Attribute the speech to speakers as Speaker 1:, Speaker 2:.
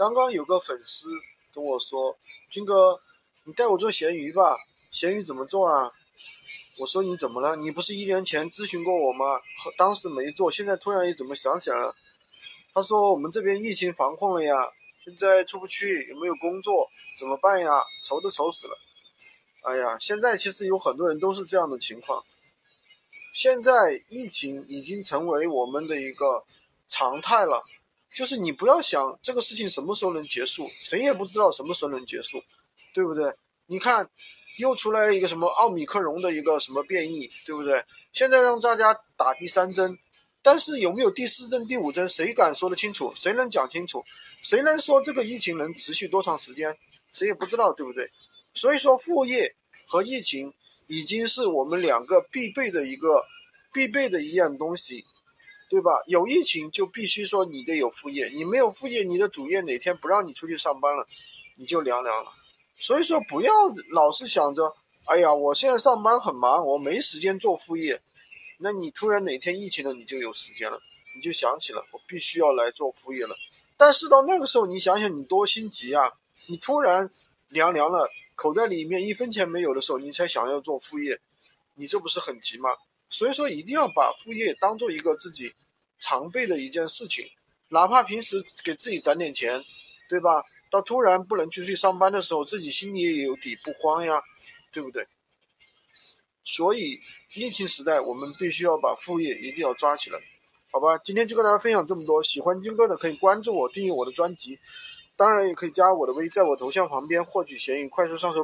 Speaker 1: 刚刚有个粉丝跟我说：“军哥，你带我做咸鱼吧，咸鱼怎么做啊？”我说：“你怎么了？你不是一年前咨询过我吗？当时没做，现在突然又怎么想起来了？”他说：“我们这边疫情防控了呀，现在出不去，也没有工作，怎么办呀？愁都愁死了。”哎呀，现在其实有很多人都是这样的情况。现在疫情已经成为我们的一个常态了。就是你不要想这个事情什么时候能结束，谁也不知道什么时候能结束，对不对？你看，又出来一个什么奥密克戎的一个什么变异，对不对？现在让大家打第三针，但是有没有第四针、第五针，谁敢说得清楚？谁能讲清楚？谁能说这个疫情能持续多长时间？谁也不知道，对不对？所以说，副业和疫情已经是我们两个必备的一个必备的一样东西。对吧？有疫情就必须说你得有副业，你没有副业，你的主业哪天不让你出去上班了，你就凉凉了。所以说不要老是想着，哎呀，我现在上班很忙，我没时间做副业。那你突然哪天疫情了，你就有时间了，你就想起了我必须要来做副业了。但是到那个时候，你想想你多心急啊！你突然凉凉了，口袋里面一分钱没有的时候，你才想要做副业，你这不是很急吗？所以说一定要把副业当做一个自己。常备的一件事情，哪怕平时给自己攒点钱，对吧？到突然不能出去上班的时候，自己心里也有底，不慌呀，对不对？所以疫情时代，我们必须要把副业一定要抓起来，好吧？今天就跟大家分享这么多，喜欢军哥的可以关注我，订阅我的专辑，当然也可以加我的微，在我头像旁边获取闲鱼快速上手。